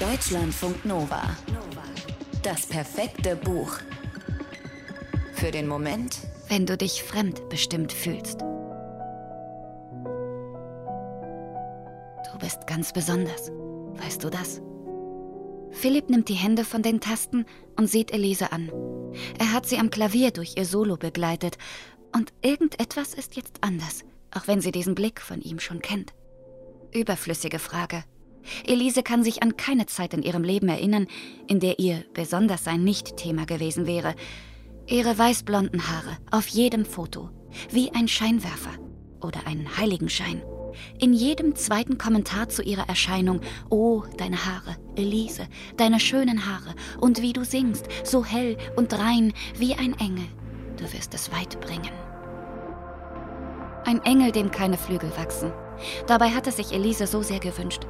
Deutschlandfunk Nova. Das perfekte Buch. Für den Moment, wenn du dich fremdbestimmt fühlst. Du bist ganz besonders. Weißt du das? Philipp nimmt die Hände von den Tasten und sieht Elise an. Er hat sie am Klavier durch ihr Solo begleitet. Und irgendetwas ist jetzt anders, auch wenn sie diesen Blick von ihm schon kennt. Überflüssige Frage. Elise kann sich an keine Zeit in ihrem Leben erinnern, in der ihr Besonderssein nicht Thema gewesen wäre. Ihre weißblonden Haare auf jedem Foto, wie ein Scheinwerfer oder ein Heiligenschein. In jedem zweiten Kommentar zu ihrer Erscheinung, oh, deine Haare, Elise, deine schönen Haare, und wie du singst, so hell und rein wie ein Engel. Du wirst es weit bringen. Ein Engel, dem keine Flügel wachsen. Dabei hatte sich Elise so sehr gewünscht.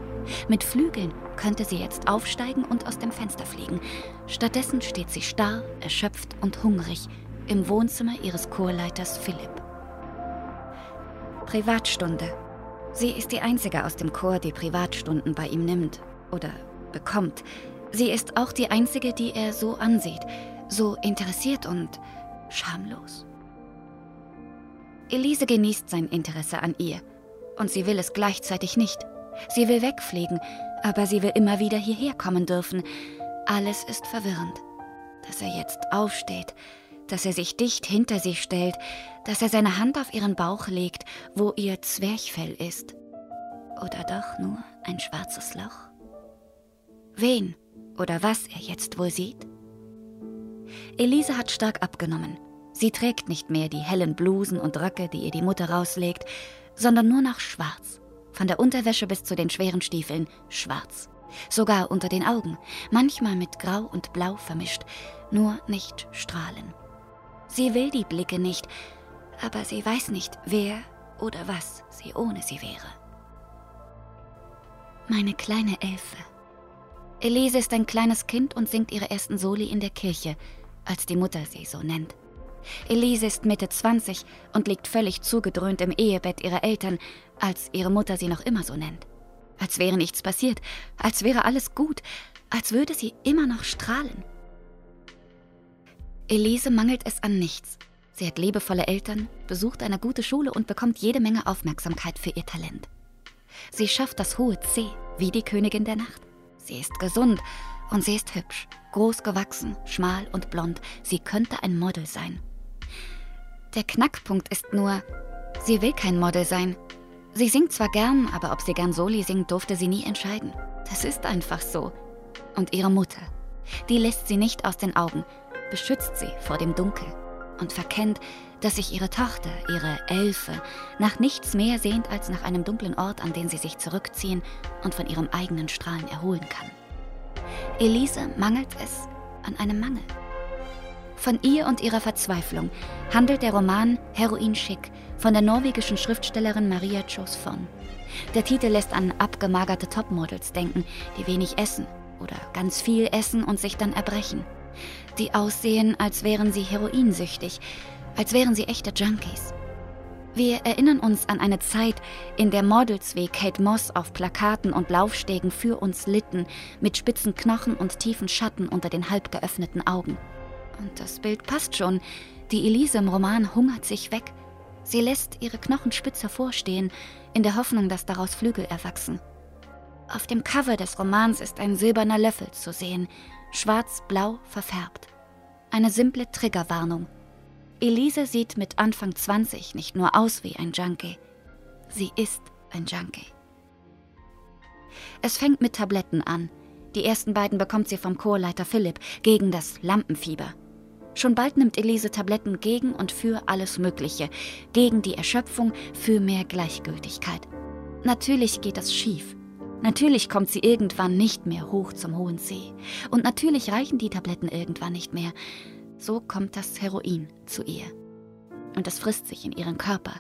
Mit Flügeln könnte sie jetzt aufsteigen und aus dem Fenster fliegen. Stattdessen steht sie starr, erschöpft und hungrig im Wohnzimmer ihres Chorleiters Philipp. Privatstunde. Sie ist die einzige aus dem Chor, die Privatstunden bei ihm nimmt oder bekommt. Sie ist auch die einzige, die er so ansieht, so interessiert und schamlos. Elise genießt sein Interesse an ihr und sie will es gleichzeitig nicht. Sie will wegfliegen, aber sie will immer wieder hierher kommen dürfen. Alles ist verwirrend. Dass er jetzt aufsteht, dass er sich dicht hinter sie stellt, dass er seine Hand auf ihren Bauch legt, wo ihr Zwerchfell ist. Oder doch nur ein schwarzes Loch? Wen oder was er jetzt wohl sieht? Elise hat stark abgenommen. Sie trägt nicht mehr die hellen Blusen und Röcke, die ihr die Mutter rauslegt, sondern nur noch schwarz. Von der Unterwäsche bis zu den schweren Stiefeln schwarz. Sogar unter den Augen, manchmal mit Grau und Blau vermischt, nur nicht strahlen. Sie will die Blicke nicht, aber sie weiß nicht, wer oder was sie ohne sie wäre. Meine kleine Elfe. Elise ist ein kleines Kind und singt ihre ersten Soli in der Kirche, als die Mutter sie so nennt. Elise ist Mitte 20 und liegt völlig zugedröhnt im Ehebett ihrer Eltern, als ihre Mutter sie noch immer so nennt. Als wäre nichts passiert, als wäre alles gut, als würde sie immer noch strahlen. Elise mangelt es an nichts. Sie hat liebevolle Eltern, besucht eine gute Schule und bekommt jede Menge Aufmerksamkeit für ihr Talent. Sie schafft das hohe C, wie die Königin der Nacht. Sie ist gesund und sie ist hübsch, groß gewachsen, schmal und blond. Sie könnte ein Model sein. Der Knackpunkt ist nur, sie will kein Model sein. Sie singt zwar gern, aber ob sie gern Soli singt, durfte sie nie entscheiden. Das ist einfach so. Und ihre Mutter, die lässt sie nicht aus den Augen, beschützt sie vor dem Dunkel und verkennt, dass sich ihre Tochter, ihre Elfe, nach nichts mehr sehnt als nach einem dunklen Ort, an den sie sich zurückziehen und von ihrem eigenen Strahlen erholen kann. Elise mangelt es an einem Mangel. Von ihr und ihrer Verzweiflung handelt der Roman Heroin Schick von der norwegischen Schriftstellerin Maria Josfon. Der Titel lässt an abgemagerte Topmodels denken, die wenig essen oder ganz viel essen und sich dann erbrechen. Die aussehen, als wären sie heroinsüchtig, als wären sie echte Junkies. Wir erinnern uns an eine Zeit, in der Models wie Kate Moss auf Plakaten und Laufstegen für uns litten, mit spitzen Knochen und tiefen Schatten unter den halb geöffneten Augen. Und das Bild passt schon. Die Elise im Roman hungert sich weg. Sie lässt ihre Knochen spitz hervorstehen, in der Hoffnung, dass daraus Flügel erwachsen. Auf dem Cover des Romans ist ein silberner Löffel zu sehen, schwarz-blau verfärbt. Eine simple Triggerwarnung. Elise sieht mit Anfang 20 nicht nur aus wie ein Junkie. Sie ist ein Junkie. Es fängt mit Tabletten an. Die ersten beiden bekommt sie vom Chorleiter Philipp gegen das Lampenfieber. Schon bald nimmt Elise Tabletten gegen und für alles Mögliche, gegen die Erschöpfung, für mehr Gleichgültigkeit. Natürlich geht das schief. Natürlich kommt sie irgendwann nicht mehr hoch zum hohen See. Und natürlich reichen die Tabletten irgendwann nicht mehr. So kommt das Heroin zu ihr. Und es frisst sich in ihren Körper.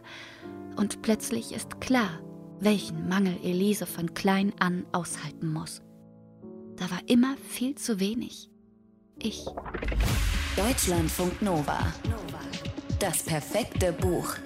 Und plötzlich ist klar, welchen Mangel Elise von klein an aushalten muss. Da war immer viel zu wenig. Ich. Deutschlandfunk Nova. Das perfekte Buch.